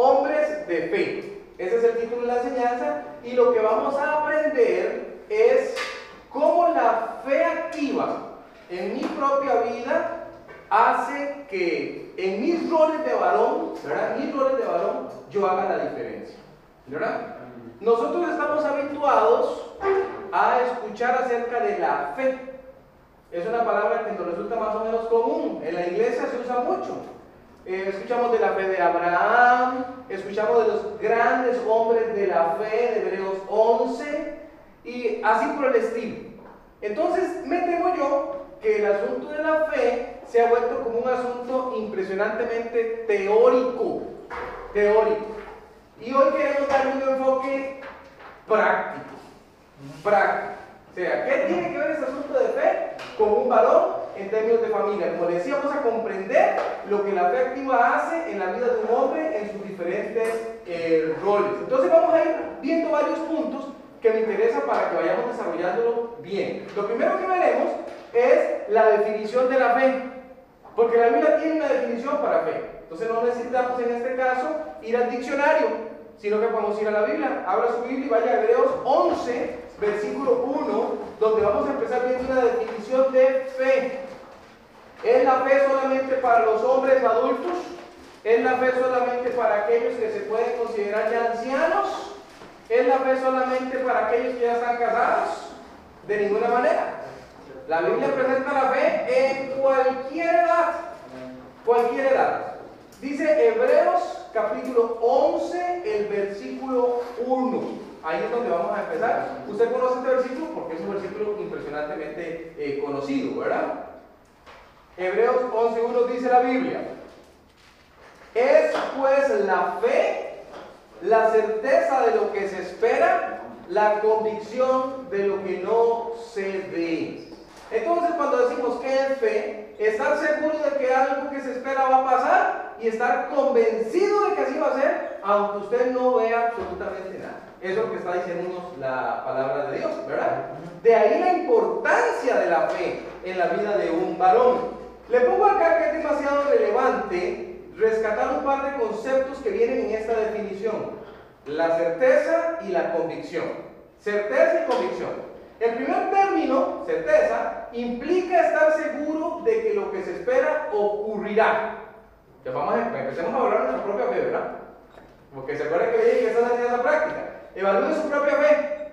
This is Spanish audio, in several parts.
de fe. Ese es el título de la enseñanza y lo que vamos a aprender es cómo la fe activa en mi propia vida hace que en mis roles de varón, ¿verdad? Mis roles de varón, yo haga la diferencia, ¿verdad? Nosotros estamos habituados a escuchar acerca de la fe. Es una palabra que nos resulta más o menos común. En la iglesia se usa mucho. Eh, escuchamos de la fe de Abraham, escuchamos de los grandes hombres de la fe de Hebreos 11 y así por el estilo. Entonces me temo yo que el asunto de la fe se ha vuelto como un asunto impresionantemente teórico. Teórico. Y hoy queremos darle un enfoque práctico. Práctico. O sea, ¿qué tiene que ver ese asunto de fe con un valor en términos de familia? Como decía, vamos a comprender lo que la fe activa hace en la vida de un hombre en sus diferentes eh, roles. Entonces vamos a ir viendo varios puntos que me interesa para que vayamos desarrollándolo bien. Lo primero que veremos es la definición de la fe, porque la Biblia tiene una definición para fe. Entonces no necesitamos en este caso ir al diccionario, sino que podemos ir a la Biblia. Abra su Biblia y vaya a Hebreos 11, versículo 1, donde vamos a empezar viendo una definición de fe. ¿Es la fe solamente para los hombres adultos? ¿Es la fe solamente para aquellos que se pueden considerar ya ancianos? ¿Es la fe solamente para aquellos que ya están casados? De ninguna manera. La Biblia presenta la fe en cualquier edad. Cualquier edad. Dice Hebreos capítulo 11, el versículo 1. Ahí es donde vamos a empezar. Usted conoce este versículo porque es un versículo impresionantemente eh, conocido, ¿verdad? Hebreos 11.1 dice la Biblia. Es pues la fe la certeza de lo que se espera, la convicción de lo que no se ve. Entonces cuando decimos que es fe, estar seguro de que algo que se espera va a pasar y estar convencido de que así va a ser, aunque usted no vea absolutamente nada. Es lo que está diciendo la palabra de Dios, ¿verdad? De ahí la importancia de la fe en la vida de un varón. Le pongo acá que es demasiado relevante rescatar un par de conceptos que vienen en esta definición. La certeza y la convicción. Certeza y convicción. El primer término, certeza, implica estar seguro de que lo que se espera ocurrirá. Ya vamos a, empecemos a hablar de nuestra propia fe, ¿verdad? Porque se acuerdan que dije que esa es la práctica. Evalúe su propia fe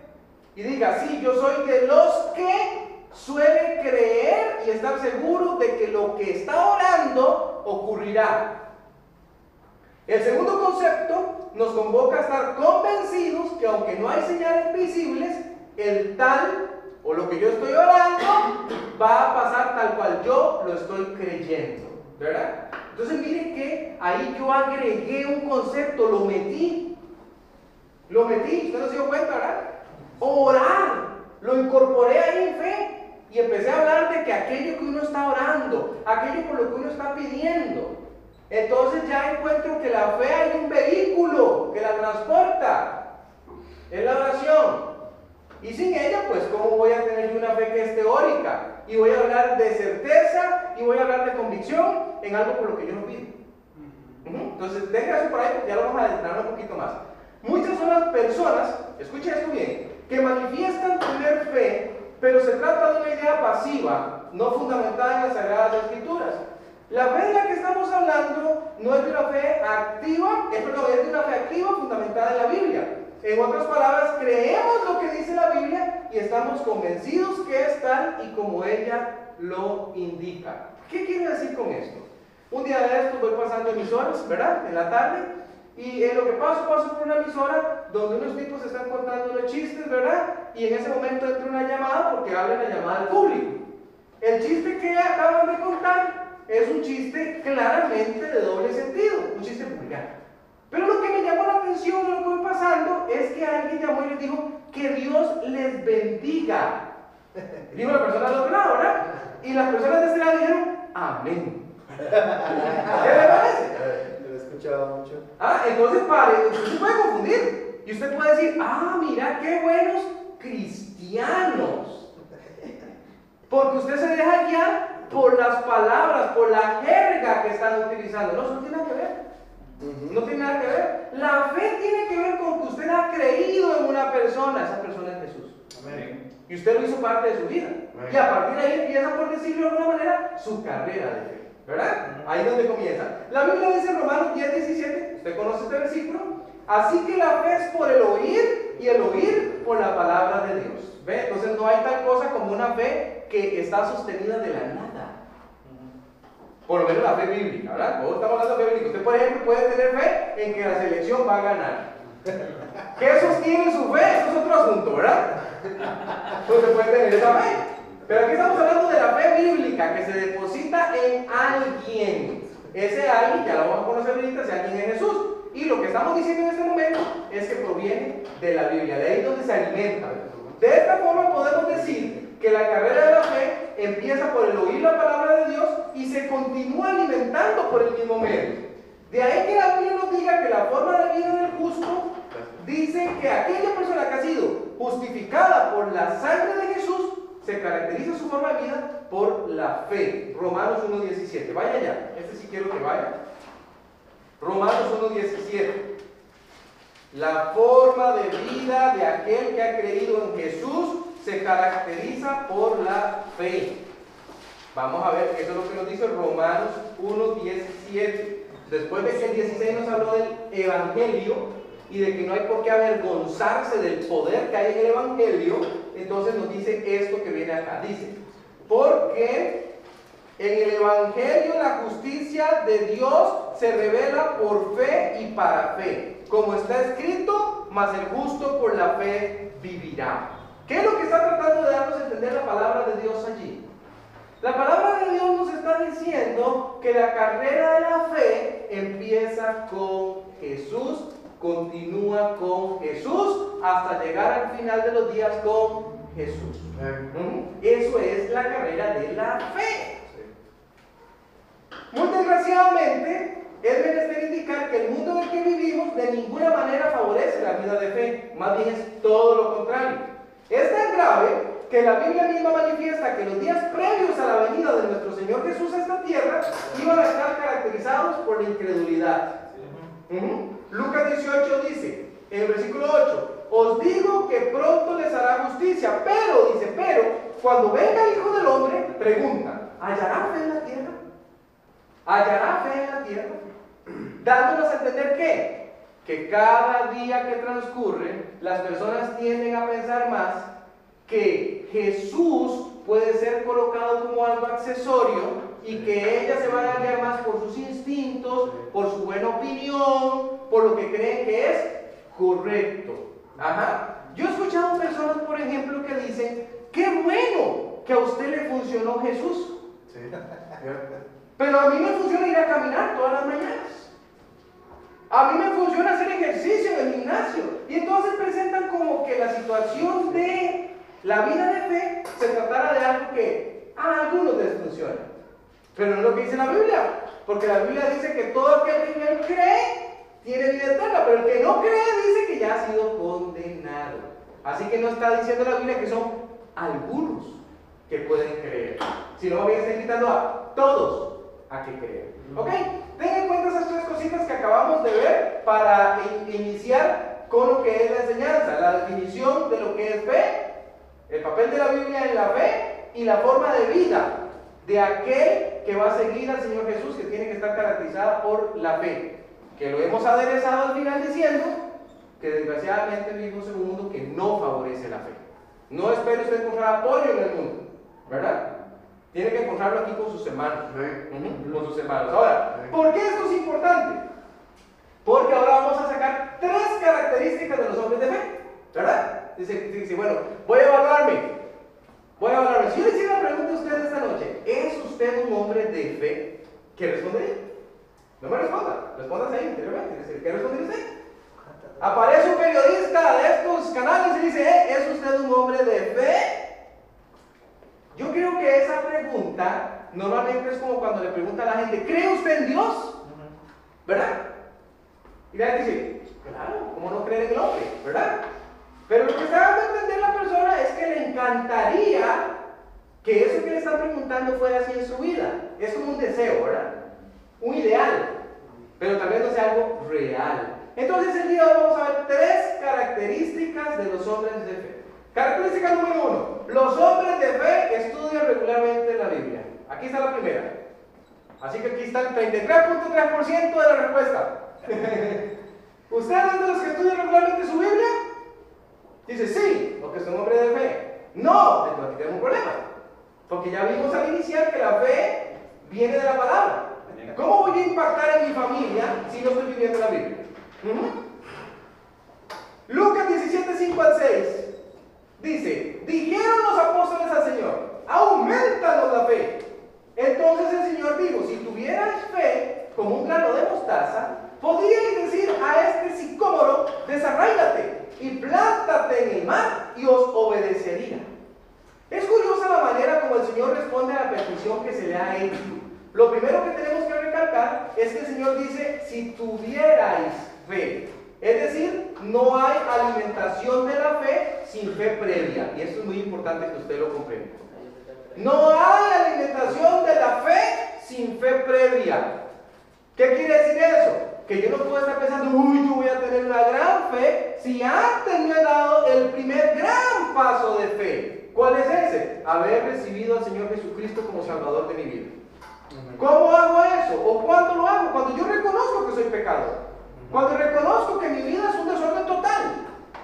y diga, sí, yo soy de los que suele creer y estar seguro de que lo que está orando ocurrirá. El segundo concepto nos convoca a estar convencidos que aunque no hay señales visibles, el tal o lo que yo estoy orando va a pasar tal cual yo lo estoy creyendo. ¿Verdad? Entonces mire que ahí yo agregué un concepto, lo metí. Lo metí, usted no se dio cuenta, ¿verdad? Orar. Lo incorporé ahí en fe. Y empecé a hablar de que aquello que uno está orando, aquello por lo que uno está pidiendo, entonces ya encuentro que la fe hay un vehículo que la transporta. Es la oración. Y sin ella, pues, ¿cómo voy a tener una fe que es teórica? Y voy a hablar de certeza y voy a hablar de convicción en algo por lo que yo no pido. Entonces, eso por ahí porque ya lo vamos a detallar un poquito más. Muchas son las personas, escuchen esto bien, que manifiestan tener fe, pero se trata de una idea pasiva, no fundamentada en las Sagradas Escrituras. La fe de la que estamos hablando no es de una fe activa, es, perdón, de una fe activa fundamentada en la Biblia. En otras palabras, creemos lo que dice la Biblia y estamos convencidos que es tal y como ella lo indica. ¿Qué quiere decir con esto? Un día de esto voy pasando emisoras, ¿verdad? En la tarde. Y en lo que paso, paso por una emisora donde unos tipos están contando los chistes, ¿verdad? Y en ese momento entra una llamada porque habla la llamada al público. El chiste que acaban de contar es un chiste claramente de doble sentido, un chiste vulgar. Pero lo que me llamó la atención, lo que voy pasando, es que alguien llamó y les dijo que Dios les bendiga. Dijo la persona del otro lado, ¿verdad? Y las personas de este lado dijeron, amén. ¿Qué le parece? Ah, entonces, padre, usted se puede confundir. Y usted puede decir, ah, mira, qué buenos cristianos. Porque usted se deja guiar por las palabras, por la jerga que están utilizando. No, eso no tiene nada que ver. No tiene nada que ver. La fe tiene que ver con que usted ha creído en una persona. Esa persona es Jesús. Y usted lo hizo parte de su vida. Y a partir de ahí empieza, por decirlo de alguna manera, su carrera de fe. ¿Verdad? Ahí donde comienza. La Biblia dice en Romanos 10, 17, usted conoce este versículo. Así que la fe es por el oír y el oír por la palabra de Dios. ¿Ve? Entonces no hay tal cosa como una fe que está sostenida de la nada. Por lo menos la fe bíblica, ¿verdad? Todos estamos hablando de fe bíblica. Usted, por ejemplo, puede tener fe en que la selección va a ganar. ¿Qué sostiene su fe? Eso es otro asunto, ¿verdad? Entonces puede tener esa fe. Pero aquí estamos hablando de la fe bíblica que se deposita en alguien. Ese alguien, ya lo vamos a conocer ahorita, ese alguien es Jesús. Y lo que estamos diciendo en este momento es que proviene de la Biblia, de ahí donde se alimenta. De esta forma podemos decir que la carrera de la fe empieza por el oír la palabra de Dios y se continúa alimentando por el mismo medio. De ahí que la Biblia nos diga que la forma de vida del justo dice que aquella persona que ha sido justificada por la sangre de Jesús se caracteriza su forma de vida por la fe. Romanos 1.17. Vaya ya, este sí quiero que vaya. Romanos 1.17. La forma de vida de aquel que ha creído en Jesús se caracteriza por la fe. Vamos a ver, eso es lo que nos dice Romanos 1.17. Después de que el 16 nos habló del Evangelio y de que no hay por qué avergonzarse del poder que hay en el Evangelio, entonces nos dice esto que viene acá. Dice, porque en el Evangelio la justicia de Dios se revela por fe y para fe. Como está escrito, mas el justo por la fe vivirá. ¿Qué es lo que está tratando de darnos a entender la palabra de Dios allí? La palabra de Dios nos está diciendo que la carrera de la fe empieza con Jesús, continúa con Jesús, hasta llegar al final de los días con Jesús. Eso es la carrera de la fe. Muy desgraciadamente, es menester indicar que el mundo en el que vivimos de ninguna manera favorece la vida de fe, más bien es todo lo contrario. Es tan grave que la Biblia misma manifiesta que los días previos a la venida de nuestro Señor Jesús a esta tierra iban a estar caracterizados por la incredulidad. Lucas 18 dice, en el versículo 8, os digo que pronto les hará justicia, pero, dice, pero, cuando venga el Hijo del Hombre, pregunta, ¿hallará fe en la tierra? ¿Hallará fe en la tierra? Dándonos a entender que, que cada día que transcurre, las personas tienden a pensar más que Jesús puede ser colocado como algo accesorio y que ellas se van a guiar más por sus instintos, por su buena opinión, por lo que creen que es correcto. Ajá. Yo he escuchado personas, por ejemplo, que dicen, qué bueno que a usted le funcionó Jesús. Pero a mí me funciona ir a caminar todas las mañanas. A mí me funciona hacer ejercicio en el gimnasio. Y entonces presentan como que la situación de la vida de fe se tratara de algo que a algunos les funciona. Pero no es lo que dice la Biblia. Porque la Biblia dice que todo aquel que en él cree tiene vida eterna. Pero el que no cree dice que ya ha sido condenado. Así que no está diciendo la Biblia que son algunos que pueden creer. Sino bien está invitando a todos a que crean. ¿Ok? Tengan en cuenta esas tres cositas que acabamos de ver para iniciar con lo que es la enseñanza. La definición de lo que es fe el papel de la Biblia en la fe y la forma de vida de aquel que va a seguir al Señor Jesús, que tiene que estar caracterizada por la fe. Que lo hemos aderezado al final diciendo que desgraciadamente vivimos en un mundo que no favorece la fe. No espero usted encontrar apoyo en el mundo, ¿verdad? Tiene que encontrarlo aquí con sus hermanos. Con sus hermanos. Ahora, ¿por qué esto es importante? Porque ahora vamos a sacar tres características de los hombres de fe, ¿verdad? Dice, dice, bueno, voy a evaluarme. Voy a evaluarme. Si yo le hiciera una pregunta a usted esta noche, ¿es usted un hombre de fe? ¿Qué respondería? No me responda. Responda ahí interiormente. ¿Qué respondería usted? Aparece un periodista de estos canales y dice, ¿Eh, ¿es usted un hombre de fe? Yo creo que esa pregunta normalmente es como cuando le pregunta a la gente, ¿cree usted en Dios? ¿Verdad? Y la gente dice, claro, ¿cómo no creer en el hombre? ¿Verdad? Pero lo que está dando a entender la persona es que le encantaría que eso que le están preguntando fuera así en su vida. Es como un deseo, ¿verdad? Un ideal. Pero tal vez no sea algo real. Entonces el día de hoy vamos a ver tres características de los hombres de fe. Característica número uno. Los hombres de fe estudian regularmente la Biblia. Aquí está la primera. Así que aquí está el 33.3% de la respuesta. ¿Ustedes es de los que estudian regularmente su Biblia? Dice, sí, porque son hombres de fe. No, entonces aquí tenemos un problema. Porque ya vimos al iniciar que la fe viene de la palabra. ¿Cómo voy a impactar en mi familia si no estoy viviendo la Biblia? Lucas 17, 5 al 6 dice, dijeron los apóstoles al Señor, aumentanos la fe. Entonces el Señor dijo, si tuvieras fe como un grano de mostaza, podríais decir a este sicómoro, desarráigate y plántate en el mar y os obedecería. Es curiosa la manera como el Señor responde a la petición que se le ha hecho. Lo primero que tenemos que es que el Señor dice, si tuvierais fe. Es decir, no hay alimentación de la fe sin fe previa. Y esto es muy importante que usted lo comprenda. No hay alimentación de la fe sin fe previa. ¿Qué quiere decir eso? Que yo no puedo estar pensando, uy, yo voy a tener una gran fe si antes me he dado el primer gran paso de fe. ¿Cuál es ese? Haber recibido al Señor Jesucristo como Salvador de mi vida. ¿Cómo hago eso? ¿O cuándo lo hago? Cuando yo reconozco que soy pecador. Cuando reconozco que mi vida es un desorden total.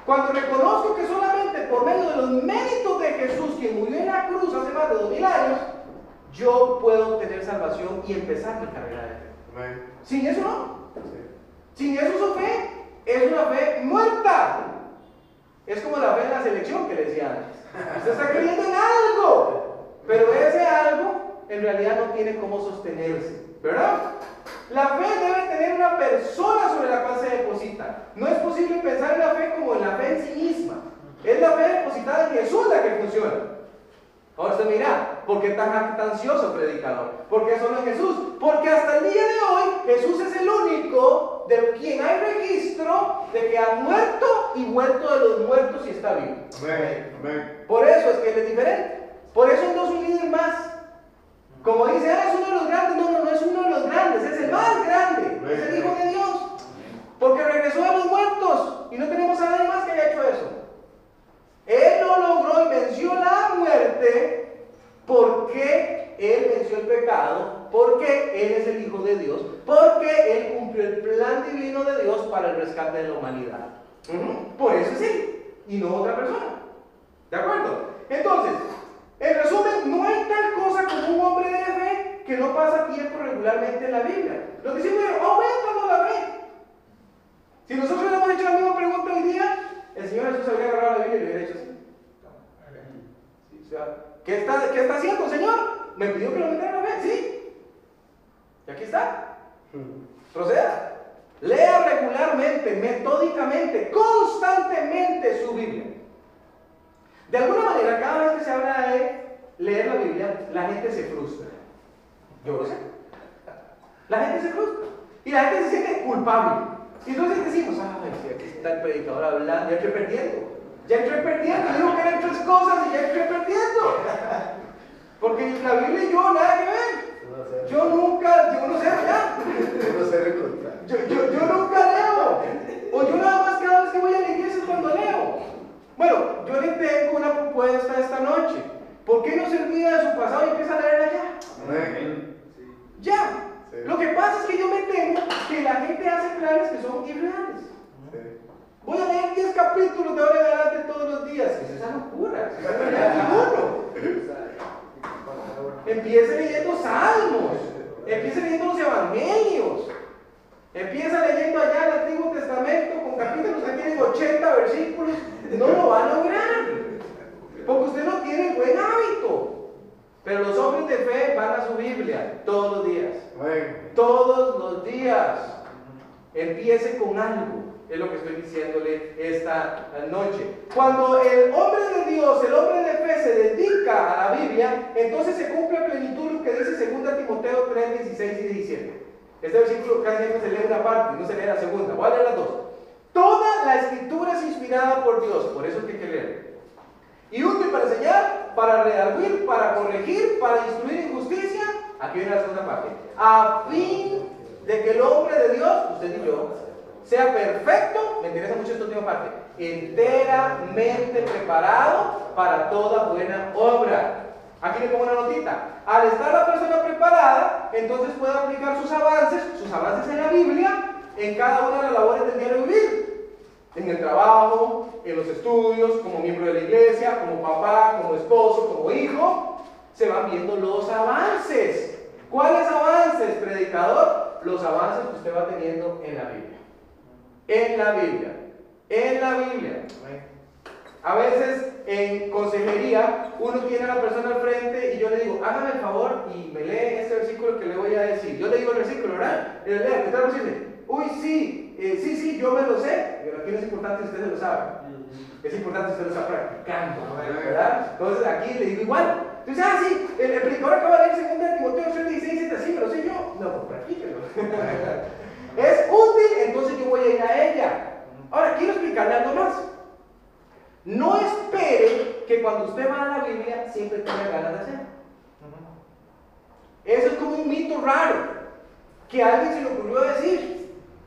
Cuando reconozco que solamente por medio de los méritos de Jesús, quien murió en la cruz hace más de dos mil años, yo puedo tener salvación y empezar mi carrera de fe. Sin eso no. Sin eso su fe es una fe muerta. Es como la fe en la selección que decía antes. Usted está creyendo en algo, pero ese algo en realidad no tiene cómo sostenerse, ¿verdad? La fe debe tener una persona sobre la cual se deposita. No es posible pensar en la fe como en la fe en sí misma. Es la fe depositada en Jesús la que funciona. Ahora usted mira, ¿por qué tan ansioso predicador? ¿Por qué solo en Jesús? Porque hasta el día de hoy Jesús es el único de quien hay registro de que ha muerto y vuelto de los muertos y está vivo. Por eso es que él es diferente. Por eso no es un líder más. Como dice, ah, es uno de los grandes. No, no, no es uno de los grandes, es el más grande. Es el Hijo de Dios. Porque regresó de los muertos y no tenemos a nadie más que haya hecho eso. Él lo logró y venció la muerte porque Él venció el pecado, porque Él es el Hijo de Dios, porque Él cumplió el plan divino de Dios para el rescate de la humanidad. Por eso es Él y no otra persona. ¿De acuerdo? Entonces, en resumen, no hay tal cosa como un hombre de fe que no pasa tiempo regularmente en la Biblia. Lo que siempre aumentando la fe. Si nosotros le hemos hecho la misma pregunta hoy día, el Señor Jesús habría agarrado la Biblia y le hubiera hecho así. ¿qué, está, ¿Qué está haciendo, Señor? Me pidió que lo metiera la fe, sí. Y aquí está. Proceda. Lea regularmente, metódicamente, constantemente su Biblia. De alguna manera, cada vez que se habla de leer la Biblia, la gente se frustra. Yo lo sé. La gente se frustra. Y la gente se siente culpable. Y entonces decimos, ay, si aquí está el predicador hablando, ya estoy perdiendo. Ya estoy perdiendo. Digo que eran tres cosas y ya estoy perdiendo. Porque la Biblia y yo nada que ver. Yo nunca, yo no sé ya. Yo, yo, yo nunca leo. O yo nada más cada vez que voy a la iglesia es cuando leo. Bueno, yo le tengo una propuesta esta noche. ¿Por qué no se olvida de su pasado y empieza a leer allá? Ya. Lo que pasa es que yo me temo que la gente hace planes que son irreales. Voy a leer 10 capítulos de ahora en adelante todos los días. Es esa locura. Empieza leyendo salmos. Empieza leyendo los evangelios. Empieza leyendo allá el Antiguo Testamento con capítulos que tienen 80 versículos. No lo va a lograr. Porque usted no tiene buen hábito. Pero los hombres de fe van a su Biblia todos los días. Todos los días. Empiece con algo. Es lo que estoy diciéndole esta noche. Cuando el hombre de Dios, el hombre de fe se dedica a la Biblia, entonces se cumple a plenitud lo que dice 2 Timoteo 3, 16 y 17. Este versículo casi siempre se lee una parte, no se la segunda. Voy a las dos. Toda la escritura es inspirada por Dios, por eso hay que leer. Y útil para enseñar, para redarguir, para corregir, para instruir en justicia. Aquí viene la segunda parte. A fin de que el hombre de Dios, usted y yo, sea perfecto, me interesa mucho esta última parte, enteramente preparado para toda buena obra. Aquí le pongo una notita. Al estar la persona preparada, entonces puede aplicar sus avances, sus avances en la Biblia, en cada una de las labores del diario vivir. En el trabajo, en los estudios, como miembro de la iglesia, como papá, como esposo, como hijo, se van viendo los avances. ¿Cuáles avances, predicador? Los avances que usted va teniendo en la Biblia. En la Biblia. En la Biblia. A veces en consejería uno tiene a la persona al frente y yo le digo, hágame el favor y me lee este versículo que le voy a decir. Yo le digo el versículo, ¿verdad? Y le leo, ¿qué tal Uy, sí, eh, sí, sí, yo me lo sé. Pero aquí no es importante si usted lo sabe. Es importante si usted lo está practicando, ¿verdad? Entonces aquí le digo igual. Entonces, ah, sí, el, el predicador acaba de leer 2 Timoteo 3, 16, 7, así, me lo sé yo. No, pues practíquelo. es útil, entonces yo voy a ir a ella. Ahora, quiero explicarle algo más. No espere que cuando usted va a la Biblia siempre tenga ganas de hacer. Eso es como un mito raro que alguien se le ocurrió decir.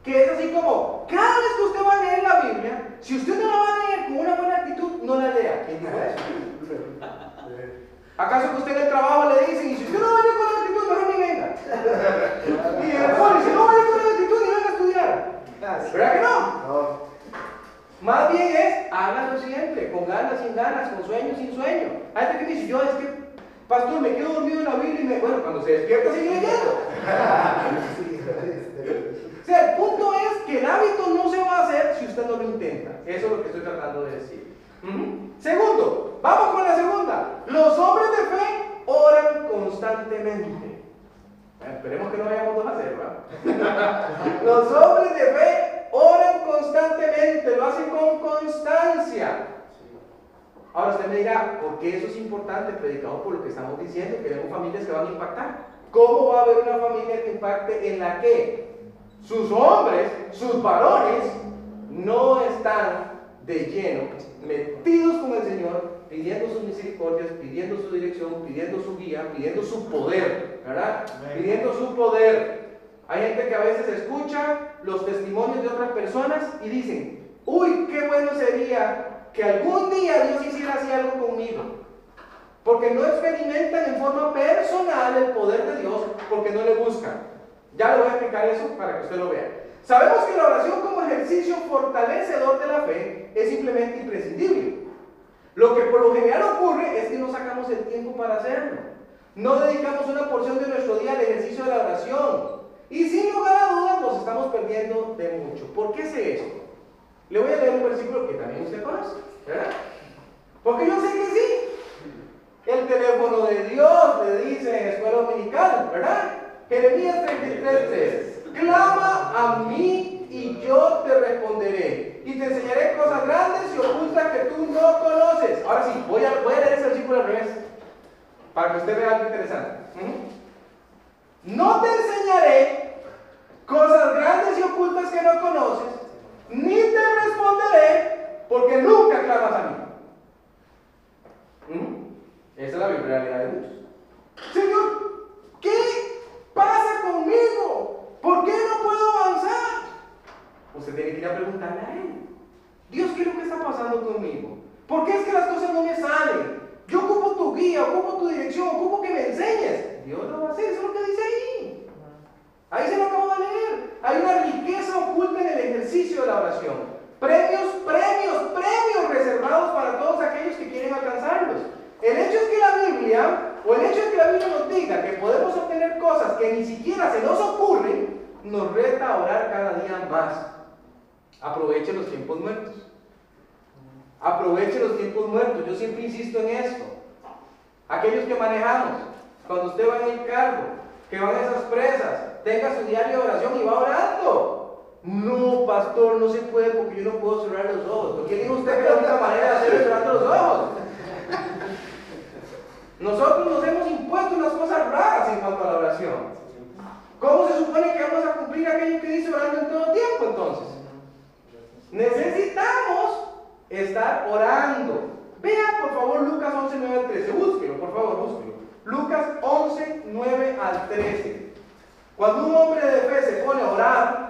Que es así como, cada vez que usted va a leer la Biblia, si usted no la va a leer con una buena actitud, no la lea. ¿Quién dijo eso? ¿Acaso que usted en el trabajo le dicen, y si usted no va a leer con buena actitud, mejor ni venga? y el si no va a leer con buena actitud, ni venga a estudiar. ¿Verdad que no? No. Más bien es, hágalo siempre, con ganas, sin ganas, con sueño, sin sueño. Hay gente que dice, yo es que, pastor, me quedo dormido en la Biblia y me, bueno, cuando se despierta sigue leyendo. o sea, el punto es que el hábito no se va a hacer si usted no lo intenta. Eso es lo que estoy tratando de decir. Segundo, vamos con la segunda. Los hombres de fe oran constantemente. esperemos que no vayamos a hacer, ¿verdad? Los hombres de fe Oran constantemente, lo hacen con constancia. Ahora usted me dirá, ¿por qué eso es importante, predicado por lo que estamos diciendo? Queremos familias que van a impactar. ¿Cómo va a haber una familia que impacte en la que sus hombres, sus varones, no están de lleno, metidos con el Señor, pidiendo sus misericordias, pidiendo su dirección, pidiendo su guía, pidiendo su poder, ¿verdad? Pidiendo su poder. Hay gente que a veces escucha los testimonios de otras personas y dicen, uy, qué bueno sería que algún día Dios hiciera así algo conmigo. Porque no experimentan en forma personal el poder de Dios porque no le buscan. Ya le voy a explicar eso para que usted lo vea. Sabemos que la oración como ejercicio fortalecedor de la fe es simplemente imprescindible. Lo que por lo general ocurre es que no sacamos el tiempo para hacerlo. No dedicamos una porción de nuestro día al ejercicio de la oración. Y sin lugar a dudas nos estamos perdiendo de mucho. ¿Por qué sé esto? Le voy a leer un versículo que también usted conoce, ¿verdad? Porque yo sé que sí. El teléfono de Dios le dice en escuela dominical, ¿verdad? Jeremías 33, Clama a mí y yo te responderé. Y te enseñaré cosas grandes y ocultas que tú no conoces. Ahora sí, voy a, voy a leer ese versículo al revés. Para que usted vea algo interesante. No te enseñaré cosas grandes y ocultas que no conoces, ni te responderé porque nunca clamas a mí. ¿Mm? Esa es la realidad de muchos. Señor, ¿qué pasa conmigo? ¿Por qué no puedo avanzar? Usted tiene que ir a preguntarle a Él. Dios, ¿qué es lo que está pasando conmigo? ¿Por qué es que las cosas no me salen? Yo ocupo tu guía, ocupo tu dirección, ocupo que me enseñes. Dios lo va a hacer, eso es lo que dice ahí. Ahí se lo acabo de leer. Hay una riqueza oculta en el de la oración. Premios, premios, premios reservados para todos aquellos que quieren alcanzarlos. El hecho es que la Biblia, o el hecho es que la Biblia nos diga que podemos obtener cosas que ni siquiera se nos ocurren, nos reta a orar cada día más. Aproveche los tiempos muertos. Aproveche los tiempos muertos. Yo siempre insisto en esto. Aquellos que manejamos, cuando usted va en el carro, que van a esas presas, tenga su diario de oración y va orando. No, pastor, no se puede porque yo no puedo cerrar los ojos. ¿Por qué dijo usted que la única manera de hacerlo cerrando los ojos? Nosotros nos hemos impuesto unas cosas raras en cuanto a la oración. ¿Cómo se supone que vamos a cumplir aquello que dice orando en todo tiempo entonces? Necesitamos estar orando. Vea por favor Lucas 11, 9 al 13. Búsquelo, por favor, búsquelo. Lucas 11, 9 al 13. Cuando un hombre de fe se pone a orar,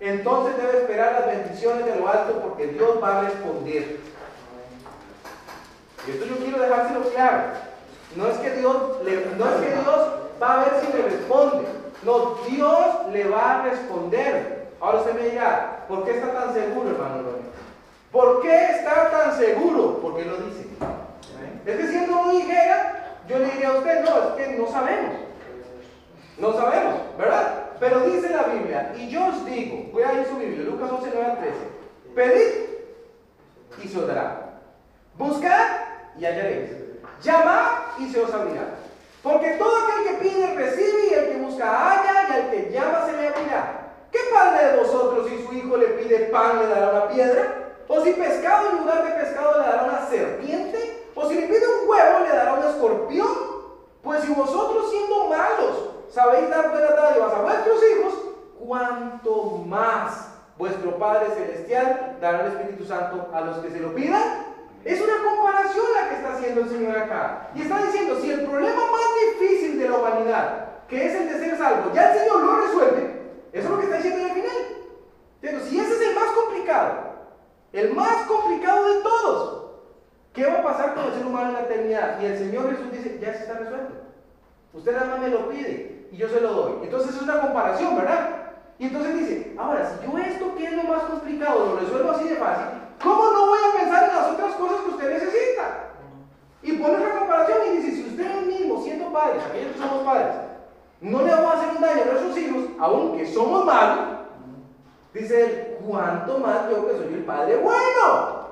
entonces debe esperar las bendiciones de lo alto porque Dios va a responder. Y esto yo quiero dejárselo claro. No es que Dios, le, no es que Dios va a ver si le responde. No, Dios le va a responder. Ahora usted me dirá, ¿por qué está tan seguro, hermano ¿Por qué está tan seguro? Porque lo dice. Es que si él yo le diría a usted, no, es que no sabemos. No sabemos, ¿verdad? Pero dice la Biblia, y yo os digo, voy a ir su Biblia, Lucas 11, 9 al 13, pedid y se os dará. Buscad y hallaréis. Llamad y se os abrirá. Porque todo aquel que pide recibe y el que busca halla y al que llama se le abrirá. ¿Qué padre de vosotros si su hijo le pide pan le dará una piedra? ¿O si pescado en lugar de pescado le dará una serpiente? ¿O si le pide un huevo le dará un escorpión? Pues si vosotros siendo malos sabéis dar buenas dádivas a vuestros hijos, cuanto más vuestro Padre Celestial dará el Santo a los que se lo pidan. Es una comparación la que está haciendo el Señor acá. Y está diciendo, si el problema más difícil de la humanidad, que es el de ser salvo, ya el Señor lo resuelve, eso es lo que está diciendo en el final. Pero si ese es el más complicado, el más complicado de todos, ¿qué va a pasar con el ser humano en la eternidad? Y el Señor Jesús dice, ya se está resuelto. Usted nada más me lo pide y yo se lo doy. Entonces es una comparación, ¿verdad? Y entonces dice, ahora, si yo esto que es lo más complicado lo resuelvo así de fácil, ¿cómo no voy a pensar en las otras cosas que usted necesita? Y pone otra comparación y dice, si usted mismo, siendo padres, aquellos que somos padres, no le vamos a hacer un daño a nuestros hijos, aunque somos malos, dice él, ¿cuánto más yo que soy el padre bueno?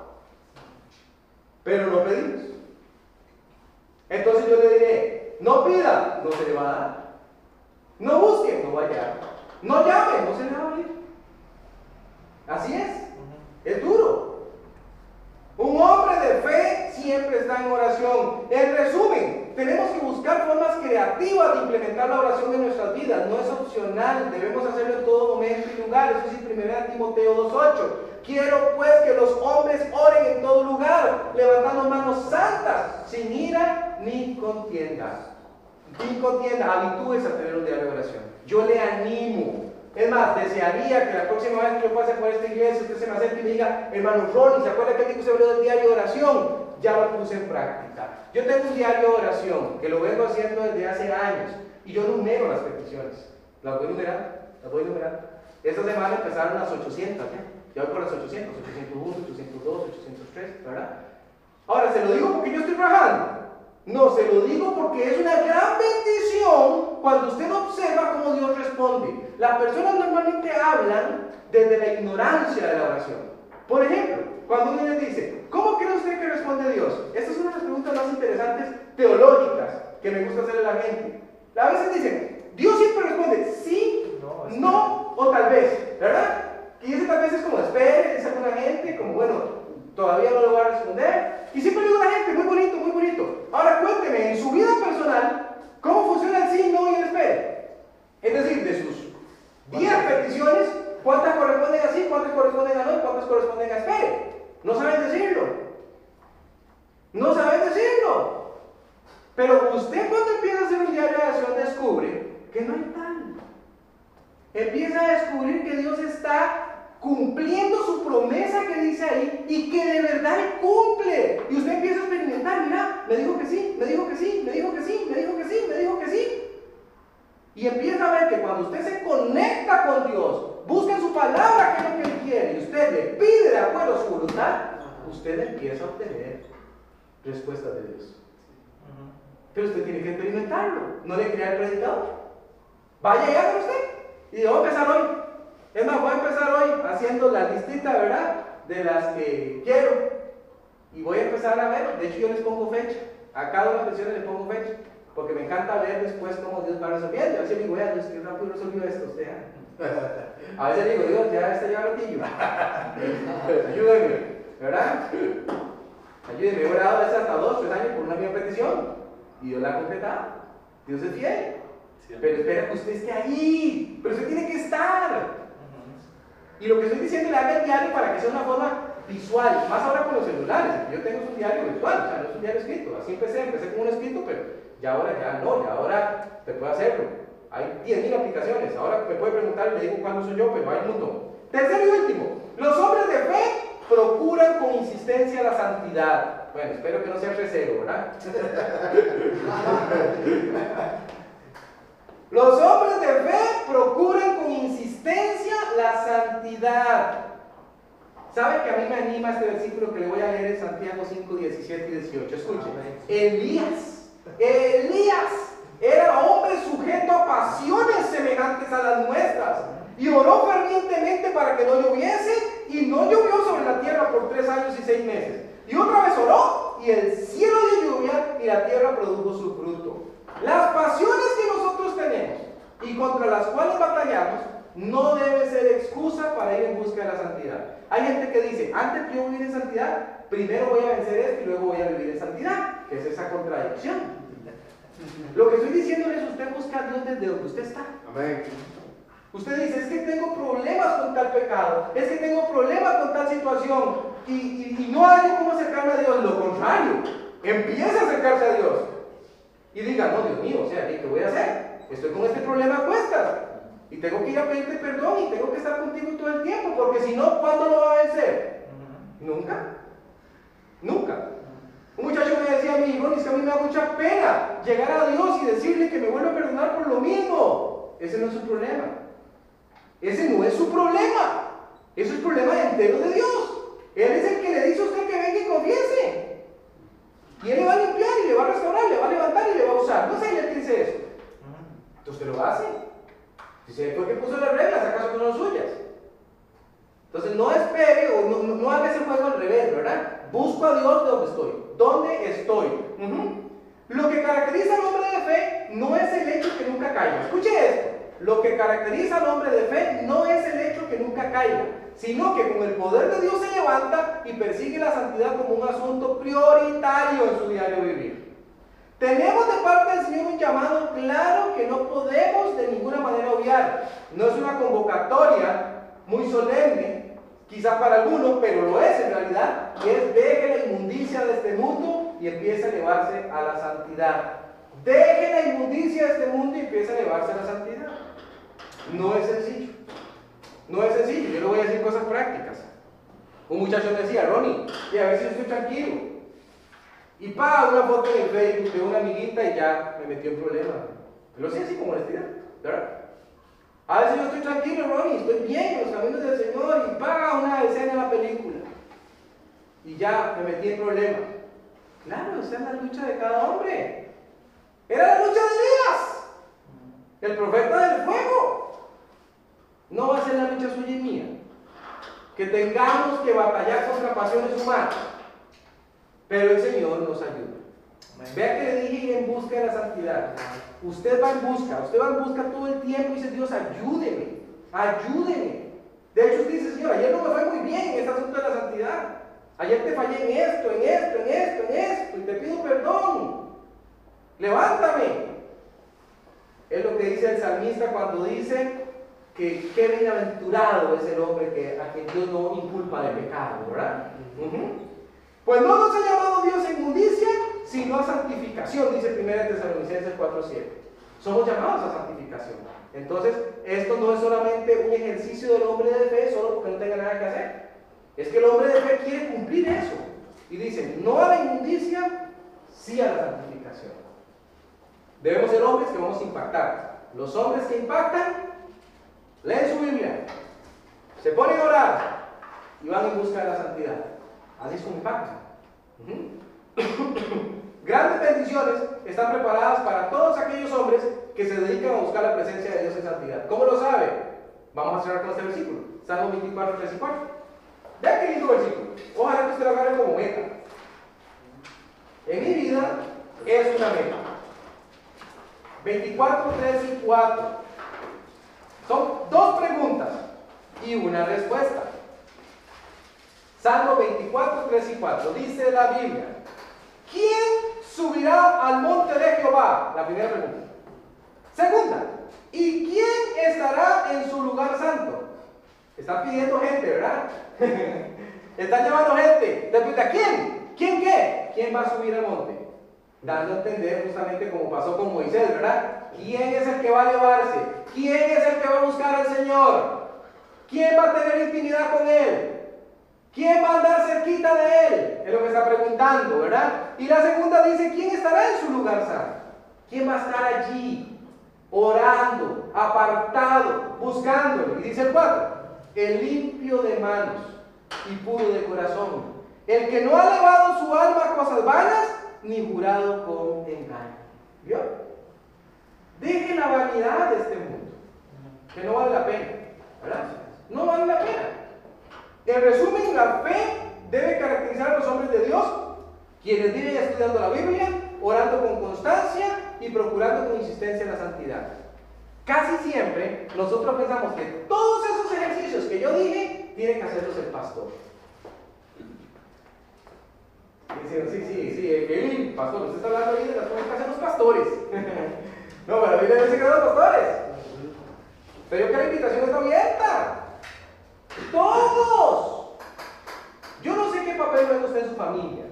Pero no pedimos. Entonces yo le diré, no pida, no se le va a dar. No busque, no va a. No llame, no se le va a abrir. Así es. Es duro. Un hombre de fe siempre está en oración. En resumen, tenemos que buscar formas creativas de implementar la oración en nuestras vidas. No es opcional, debemos hacerlo en todo momento y lugar. Eso es 1 Timoteo 2.8. Quiero pues que los hombres oren en todo lugar, levantando manos santas, sin ira ni contienda. Ni contienda, habitúes a tener un diario de oración. Yo le animo es más, desearía que la próxima vez que yo pase por esta iglesia, usted se me acerque y me diga, hermano Ronnie, ¿se acuerda que el se habló del diario de oración? Ya lo puse en práctica. Yo tengo un diario de oración que lo vengo haciendo desde hace años y yo numero las peticiones. ¿Las voy a numerar? ¿Las voy a numerar? Esta semana empezaron las 800, ¿ya? Ya voy por las 800, 801, 802, 803, ¿verdad? Ahora, se lo digo porque yo estoy trabajando. No, se lo digo porque es una gran bendición cuando usted observa cómo Dios responde. Las personas normalmente hablan desde la ignorancia de la oración. Por ejemplo, cuando uno les dice, ¿cómo cree usted que responde Dios? Esta es una de las preguntas más interesantes teológicas que me gusta hacerle a la gente. A veces dicen, Dios siempre responde sí, no, o tal vez, ¿verdad? Y ese tal vez es como espere, dice alguna gente, como bueno, todavía no lo va a responder. Y siempre digo a la gente, muy bonito, muy bonito. Ahora cuénteme, en su vida personal, ¿cómo funciona el sí, no y el espere? Es decir, de sus 10 peticiones, ¿cuántas corresponden a sí, cuántas corresponden a no y cuántas corresponden a espere? No saben decirlo. No saben decirlo. Pero usted cuando empieza a hacer un diario de acción descubre que no hay tal. Empieza a descubrir que Dios está cumpliendo su promesa que dice ahí y que de verdad cumple. Y usted empieza a experimentar, mira, me dijo que sí, me dijo que sí, me dijo que sí, me dijo que sí, me dijo que sí. Y empieza a ver que cuando usted se conecta con Dios, busca en su palabra que es lo que Él quiere y usted le pide de acuerdo a su voluntad, usted empieza a obtener respuestas de Dios. Pero usted tiene que experimentarlo, no le crea el predicador. Vaya ya con usted y a empezar hoy. Es más, voy a empezar hoy haciendo la listita, ¿verdad? De las que quiero. Y voy a empezar a ver, de hecho yo les pongo fecha. A cada una de las les pongo fecha. Porque me encanta ver después cómo Dios va resolviendo. A veces digo, Dios, qué rápido resolvió esto usted. A veces digo, Dios, ya está ya rotillo. Ayúdeme, ¿verdad? Ayúdeme. He orado veces hasta dos, tres años por una misma petición. Y Dios la ha completado. Dios es fiel. Pero espera que usted esté ahí. Pero usted tiene que estar. Y lo que estoy diciendo le haga el diario para que sea una forma visual, más ahora con los celulares. Yo tengo un diario virtual, o sea, no es un diario escrito. Así empecé, empecé con un escrito, pero ya ahora ya no, ya ahora te puedo hacerlo. Hay 10.000 aplicaciones. Ahora me puede preguntar y le digo cuándo soy yo, pero hay un. Tercero y último, los hombres de fe procuran con insistencia la santidad. Bueno, espero que no sea tercero, ¿verdad? Los hombres de fe procuran con insistencia la santidad. ¿Sabe que a mí me anima este versículo que le voy a leer en Santiago 5, 17 y 18? Escuchen. Elías, Elías era hombre sujeto a pasiones semejantes a las nuestras y oró fervientemente para que no lloviese y no llovió sobre la tierra por tres años y seis meses. Y otra vez oró y el cielo dio lluvia y la tierra produjo su fruto. Las pasiones que nosotros tenemos y contra las cuales batallamos no debe ser excusa para ir en busca de la santidad. Hay gente que dice, antes de yo vivir en santidad, primero voy a vencer esto y luego voy a vivir en santidad, que es esa contradicción. Lo que estoy diciendo es usted busca a Dios desde donde usted está. Amén. Usted dice, es que tengo problemas con tal pecado, es que tengo problemas con tal situación y, y no hay cómo acercarme a Dios. Lo contrario, empieza a acercarse a Dios y diga, no, Dios mío, o sea, ¿qué voy a hacer? Estoy con este problema a cuestas y tengo que ir a pedirte perdón y tengo que estar contigo todo el tiempo, porque si no, ¿cuándo lo va a vencer? Nunca. Nunca. Un muchacho me decía a mí, es que a mí me da mucha pena llegar a Dios y decirle que me vuelve a perdonar por lo mismo. Ese no es su problema. Ese no es su problema. Eso es el problema entero de Dios. Él es el que le dice a usted que venga y confiese. Y Él le va a limpiar y le va a restaurar, le va a levantar y le va a usar. No sé, Él dice eso. Entonces usted lo hace. Si se fue que puso las reglas, ¿acaso no son suyas? Entonces no espere o no, no, haga ese juego al revés, ¿verdad? Busco a Dios de donde estoy. ¿Dónde estoy? Lo que caracteriza al hombre de fe no es el hecho que nunca caiga. Escuche esto. Lo que caracteriza al hombre de fe no es el hecho que nunca caiga, sino que con el poder de Dios se levanta y persigue la santidad como un asunto prioritario en su diario vivir. Tenemos de parte del Señor un llamado claro que no podemos de ninguna manera obviar. No es una convocatoria muy solemne, quizá para algunos, pero lo es en realidad, y es deje la inmundicia de este mundo y empiece a elevarse a la santidad. Deje la inmundicia de este mundo y empiece a elevarse a la santidad. No es sencillo. No es sencillo. Yo le voy a decir cosas prácticas. Un muchacho me decía, Ronnie, y a ver si estoy tranquilo. Y pa, una foto en el Facebook de una amiguita y ya me metió en problemas. Lo sé así como honestidad, ¿verdad? A veces yo estoy tranquilo, Ronnie, estoy bien en los caminos del Señor y pa, una escena en la película. Y ya me metí en problemas. Claro, esa es la lucha de cada hombre. Era la lucha de Elías, el profeta del fuego. No va a ser la lucha suya y mía. Que tengamos que batallar contra pasiones humanas. Pero el Señor nos ayuda. Vea que le dije en busca de la santidad. Usted va en busca, usted va en busca todo el tiempo y dice, Dios, ayúdeme, ayúdeme. De hecho, usted dice, Señor, ayer no me fue muy bien en este asunto de la santidad. Ayer te fallé en esto, en esto, en esto, en esto, y te pido perdón. Levántame. Es lo que dice el salmista cuando dice que qué bienaventurado es el hombre que, a quien Dios no inculpa de pecado, ¿verdad? Pues no nos ha llamado Dios a inmundicia, sino a santificación, dice 1 Tesalonicenses 4.7. Somos llamados a santificación. Entonces, esto no es solamente un ejercicio del hombre de fe, solo porque no tenga nada que hacer. Es que el hombre de fe quiere cumplir eso. Y dice, no a la inmundicia, sí a la santificación. Debemos ser hombres que vamos a impactar. Los hombres que impactan, leen su Biblia, se ponen a orar y van en busca de la santidad. Así es como impactan. Grandes bendiciones están preparadas para todos aquellos hombres que se dedican a buscar la presencia de Dios en santidad. ¿Cómo lo sabe? Vamos a cerrar con este versículo. Salmo 24, 3 y 4. Vean qué lindo versículo. Ojalá que usted lo agarre como meta. En mi vida es una meta. 24, 3 y 4. Son dos preguntas y una respuesta. Salmo 24, 3 y 4. Dice la Biblia, ¿quién subirá al monte de Jehová? La primera pregunta. Segunda, ¿y quién estará en su lugar santo? Están pidiendo gente, ¿verdad? Están llevando gente. Te pregunta, ¿quién? ¿Quién qué? ¿Quién va a subir al monte? Dando a entender justamente como pasó con Moisés, ¿verdad? ¿Quién es el que va a elevarse? ¿Quién es el que va a buscar al Señor? ¿Quién va a tener intimidad con Él? ¿Quién va a andar cerquita de Él? Es lo que está preguntando, ¿verdad? Y la segunda dice, ¿quién estará en su lugar santo? ¿Quién va a estar allí? Orando, apartado, buscándole. Y dice el 4, el limpio de manos y puro de corazón. El que no ha lavado su alma cosas vanas, ni jurado con engaño. ¿Vio? Deje la vanidad de este mundo, que no vale la pena, ¿verdad? No vale la pena. En resumen, la fe debe caracterizar a los hombres de Dios, quienes viven estudiando la Biblia, orando con constancia y procurando con insistencia la santidad. Casi siempre nosotros pensamos que todos esos ejercicios que yo dije tienen que hacerlos el pastor. Dicen, sí, sí, sí, el pastor, usted está hablando ahí de las cosas que hacen los pastores. no, pero la Biblia dice que son los pastores. Pero yo que la invitación está abierta. Todos. Yo no sé qué papel juega usted en su familia.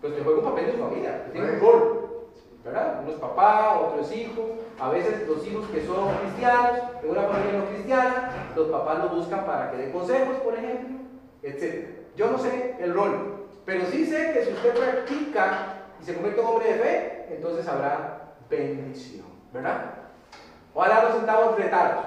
Pues que juega un papel en su familia, que tiene un rol. ¿Verdad? Uno es papá, otro es hijo. A veces los hijos que son cristianos, en una familia no cristiana, los papás los buscan para que dé consejos, por ejemplo, etc. Yo no sé el rol, pero sí sé que si usted practica y se convierte en hombre de fe, entonces habrá bendición, ¿verdad? Ahora nos sentamos retados.